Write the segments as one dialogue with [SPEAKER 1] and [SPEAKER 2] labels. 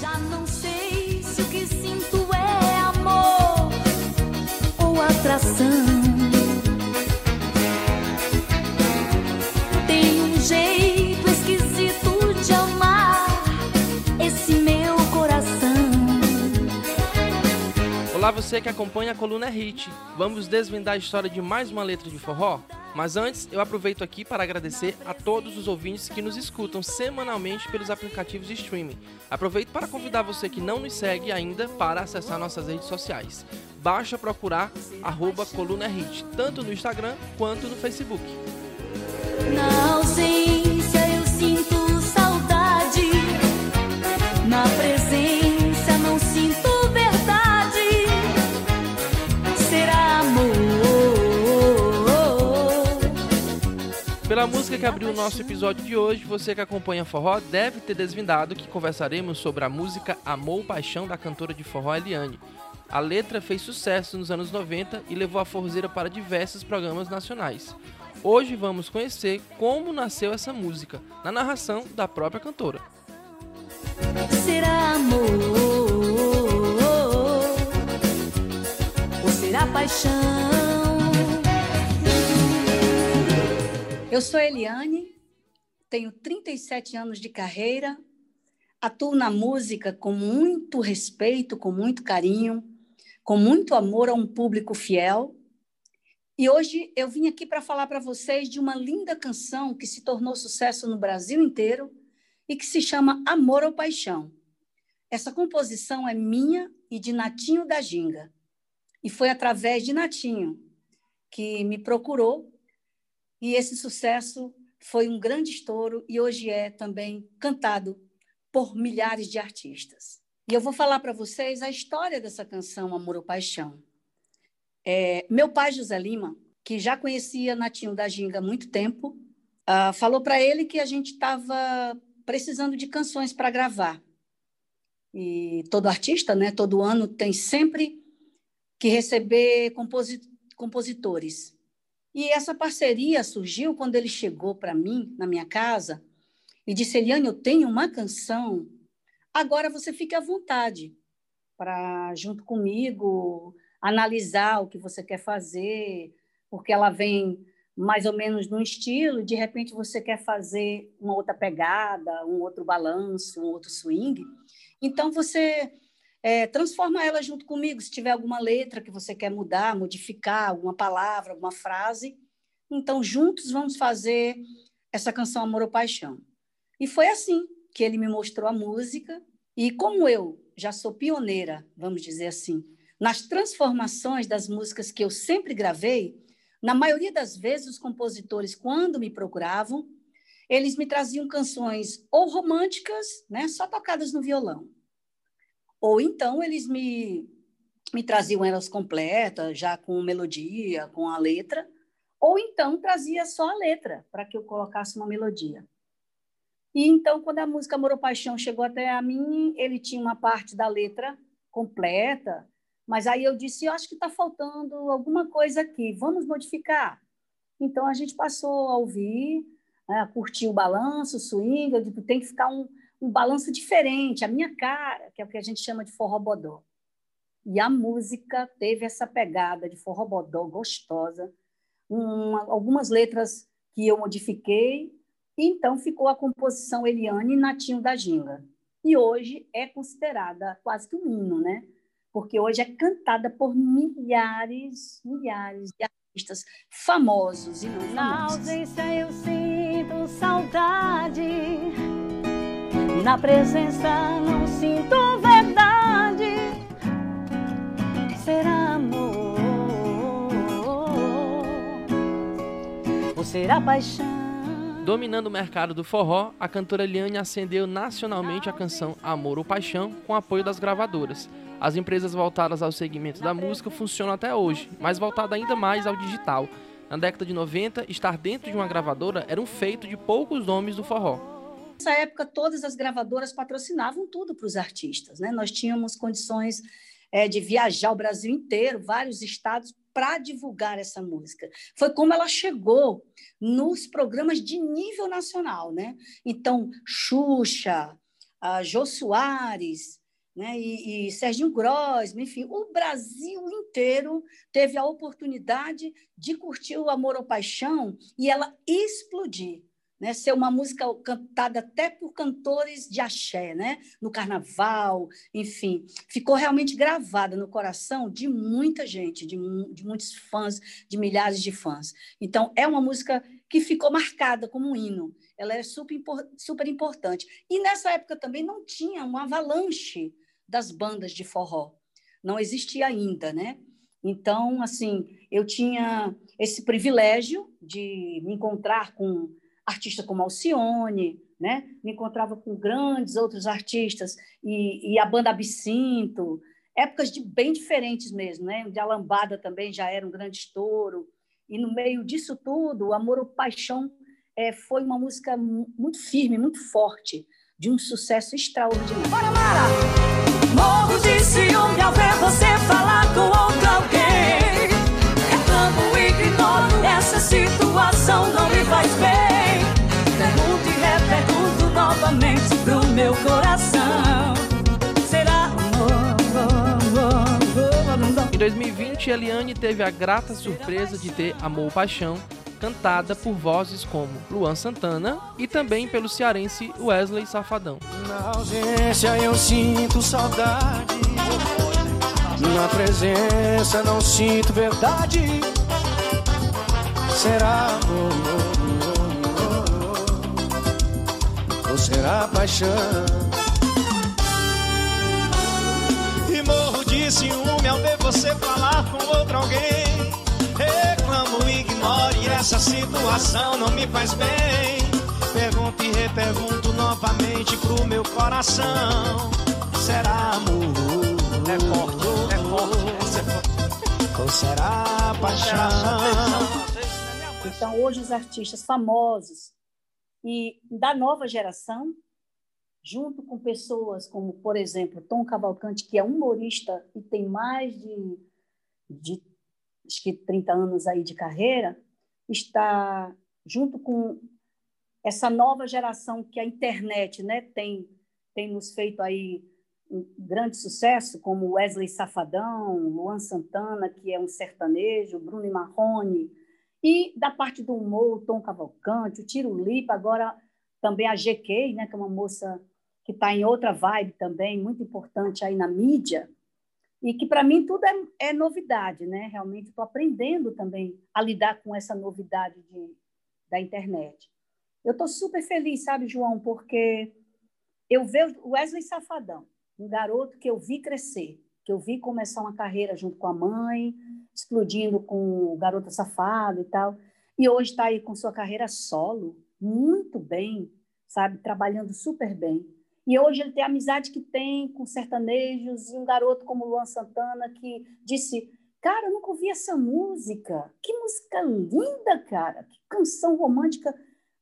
[SPEAKER 1] Já não sei se o que sinto é amor ou atração. Tem um jeito esquisito de amar esse meu coração.
[SPEAKER 2] Olá, você que acompanha a coluna Hit. Vamos desvendar a história de mais uma letra de forró? Mas antes, eu aproveito aqui para agradecer a todos os ouvintes que nos escutam semanalmente pelos aplicativos de streaming. Aproveito para convidar você que não nos segue ainda para acessar nossas redes sociais. Basta procurar arroba coluna Hit, tanto no Instagram quanto no Facebook.
[SPEAKER 1] Na
[SPEAKER 2] Pela música que abriu o nosso episódio de hoje, você que acompanha forró deve ter desvendado que conversaremos sobre a música Amor Paixão da cantora de forró Eliane. A letra fez sucesso nos anos 90 e levou a forrozeira para diversos programas nacionais. Hoje vamos conhecer como nasceu essa música, na narração da própria cantora.
[SPEAKER 1] Será amor? Ou será paixão?
[SPEAKER 3] Eu sou Eliane, tenho 37 anos de carreira, atuo na música com muito respeito, com muito carinho, com muito amor a um público fiel. E hoje eu vim aqui para falar para vocês de uma linda canção que se tornou sucesso no Brasil inteiro e que se chama Amor ou Paixão. Essa composição é minha e de Natinho da Ginga. E foi através de Natinho que me procurou e esse sucesso foi um grande estouro e hoje é também cantado por milhares de artistas. E eu vou falar para vocês a história dessa canção Amor ou Paixão. É, meu pai, José Lima, que já conhecia Natinho da Ginga há muito tempo, ah, falou para ele que a gente estava precisando de canções para gravar. E todo artista, né, todo ano, tem sempre que receber composi compositores. E essa parceria surgiu quando ele chegou para mim, na minha casa, e disse: Eliane, eu tenho uma canção, agora você fique à vontade para, junto comigo, analisar o que você quer fazer, porque ela vem mais ou menos num estilo, de repente você quer fazer uma outra pegada, um outro balanço, um outro swing. Então você é, transforma ela junto comigo. Se tiver alguma letra que você quer mudar, modificar, alguma palavra, alguma frase, então juntos vamos fazer essa canção Amor ou Paixão. E foi assim que ele me mostrou a música. E como eu já sou pioneira, vamos dizer assim, nas transformações das músicas que eu sempre gravei, na maioria das vezes os compositores, quando me procuravam, eles me traziam canções ou românticas, né, só tocadas no violão, ou então eles me, me traziam elas completas, já com melodia, com a letra, ou então trazia só a letra, para que eu colocasse uma melodia. E então, quando a música Amor ou Paixão chegou até a mim, ele tinha uma parte da letra completa, mas aí eu disse, eu acho que está faltando alguma coisa aqui, vamos modificar. Então, a gente passou a ouvir, né, a curtir o balanço, o swing, eu digo, tem que ficar um, um balanço diferente, a minha cara, que é o que a gente chama de forrobodó. E a música teve essa pegada de forrobodó gostosa, uma, algumas letras que eu modifiquei, e então ficou a composição Eliane e Natinho da Ginga. E hoje é considerada quase que um hino, né? Porque hoje é cantada por milhares, milhares de artistas famosos e não famosos.
[SPEAKER 1] Na ausência eu sinto saudade. Na presença não sinto verdade. Será amor ou será paixão?
[SPEAKER 2] Dominando o mercado do forró, a cantora Eliane acendeu nacionalmente a canção Amor ou Paixão com apoio das gravadoras. As empresas voltadas ao segmento da música funcionam até hoje, mas voltada ainda mais ao digital. Na década de 90, estar dentro de uma gravadora era um feito de poucos nomes do forró.
[SPEAKER 3] Nessa época, todas as gravadoras patrocinavam tudo para os artistas. Né? Nós tínhamos condições é, de viajar o Brasil inteiro, vários estados, para divulgar essa música. Foi como ela chegou nos programas de nível nacional. Né? Então, Xuxa, a Jô Soares, né? e, e Serginho Grosma, enfim, o Brasil inteiro teve a oportunidade de curtir o Amor ou Paixão e ela explodir. Né, ser uma música cantada até por cantores de axé, né, no carnaval, enfim, ficou realmente gravada no coração de muita gente, de, de muitos fãs, de milhares de fãs. Então, é uma música que ficou marcada como um hino. Ela é super, super importante. E nessa época também não tinha uma avalanche das bandas de forró. Não existia ainda, né? Então, assim, eu tinha esse privilégio de me encontrar com artistas como Alcione, né? me encontrava com grandes outros artistas, e, e a banda Absinto, épocas de bem diferentes mesmo, né? De Alambada também já era um grande estouro. E no meio disso tudo, o Amor ou Paixão é, foi uma música muito firme, muito forte, de um sucesso extraordinário. Bora, Mara!
[SPEAKER 4] Morro de ciúme ao ver você falar com outro alguém. Reclamo e ignoro, essa situação não
[SPEAKER 2] 2020, Eliane teve a grata surpresa de ter Amor Paixão cantada por vozes como Luan Santana e também pelo cearense Wesley Safadão.
[SPEAKER 5] Na ausência eu sinto saudade, na presença não sinto verdade. Será amor? ou será paixão? De ciúme ao ver você falar com outro alguém. Reclamo, ignore essa situação, não me faz bem. Pergunto e repergunto novamente pro meu coração: será amor? É forte, é forte, é forte. Ou será paixão?
[SPEAKER 3] Então, hoje, os artistas famosos e da nova geração, junto com pessoas como, por exemplo, Tom Cavalcante, que é humorista e tem mais de, de acho que 30 anos aí de carreira, está junto com essa nova geração que a internet né, tem, tem nos feito aí um grande sucesso, como Wesley Safadão, Luan Santana, que é um sertanejo, Bruno Marrone, e da parte do humor, Tom Cavalcante, o Tiro Lipa, agora também a GK, né, que é uma moça que está em outra vibe também, muito importante aí na mídia, e que para mim tudo é, é, novidade, né? Realmente estou aprendendo também a lidar com essa novidade de, da internet. Eu estou super feliz, sabe, João, porque eu vejo o Wesley Safadão, um garoto que eu vi crescer, que eu vi começar uma carreira junto com a mãe, explodindo com Garota Safado e tal. E hoje está aí com sua carreira solo, muito bem, sabe? Trabalhando super bem. E hoje ele tem a amizade que tem com sertanejos e um garoto como Luan Santana que disse: Cara, eu nunca ouvi essa música. Que música linda, cara. Que canção romântica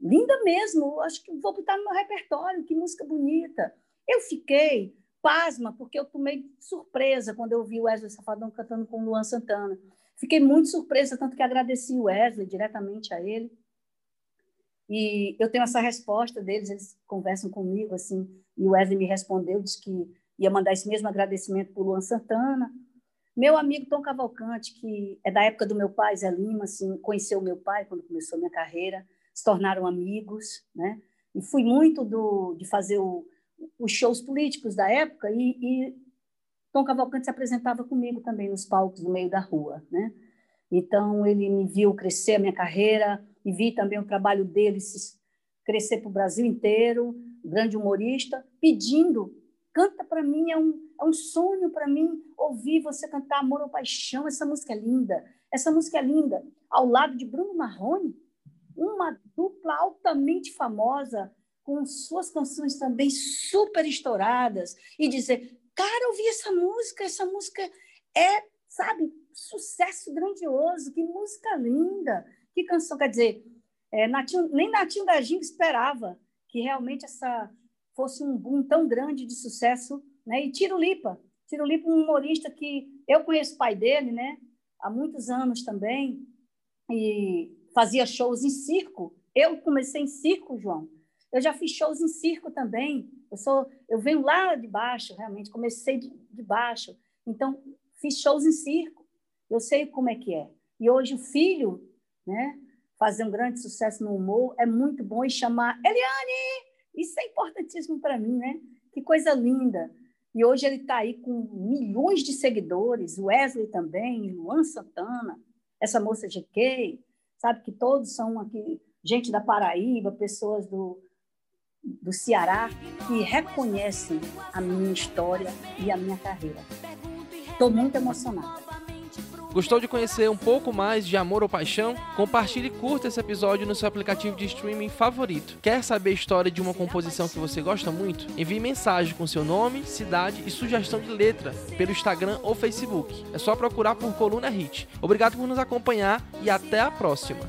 [SPEAKER 3] linda mesmo. Acho que vou botar no meu repertório. Que música bonita. Eu fiquei pasma, porque eu tomei surpresa quando eu vi o Wesley Safadão cantando com o Luan Santana. Fiquei muito surpresa, tanto que agradeci o Wesley diretamente a ele. E eu tenho essa resposta deles, eles conversam comigo, assim, e o Wesley me respondeu, disse que ia mandar esse mesmo agradecimento para o Luan Santana. Meu amigo Tom Cavalcante, que é da época do meu pai, Zé Lima, assim, conheceu meu pai quando começou minha carreira, se tornaram amigos, né? E fui muito do, de fazer o, os shows políticos da época e, e Tom Cavalcante se apresentava comigo também nos palcos no meio da rua, né? Então ele me viu crescer a minha carreira e vi também o trabalho dele crescer para o Brasil inteiro, grande humorista, pedindo, canta para mim, é um, é um sonho para mim ouvir você cantar Amor ou Paixão, essa música é linda, essa música é linda, ao lado de Bruno Marrone, uma dupla altamente famosa, com suas canções também super estouradas e dizer, cara, ouvi essa música, essa música é, sabe, sucesso grandioso, que música linda, que canção, quer dizer, é, Natinho, nem Natinho da Ginga esperava que realmente essa fosse um boom tão grande de sucesso, né? E Tiro Lipa, Tiro Lipa, um humorista que eu conheço o pai dele, né? Há muitos anos também, e fazia shows em circo. Eu comecei em circo, João. Eu já fiz shows em circo também. Eu sou, eu venho lá de baixo, realmente comecei de, de baixo. Então fiz shows em circo. Eu sei como é que é. E hoje o filho, né, fazer um grande sucesso no humor, é muito bom e chamar Eliane! Isso é importantíssimo para mim, né? Que coisa linda. E hoje ele está aí com milhões de seguidores, Wesley também, Luan Santana, essa moça GK, sabe que todos são aqui, gente da Paraíba, pessoas do, do Ceará, que reconhecem a minha história e a minha carreira. Estou muito emocionada.
[SPEAKER 2] Gostou de conhecer um pouco mais de Amor ou Paixão? Compartilhe e curta esse episódio no seu aplicativo de streaming favorito. Quer saber a história de uma composição que você gosta muito? Envie mensagem com seu nome, cidade e sugestão de letra pelo Instagram ou Facebook. É só procurar por Coluna Hit. Obrigado por nos acompanhar e até a próxima.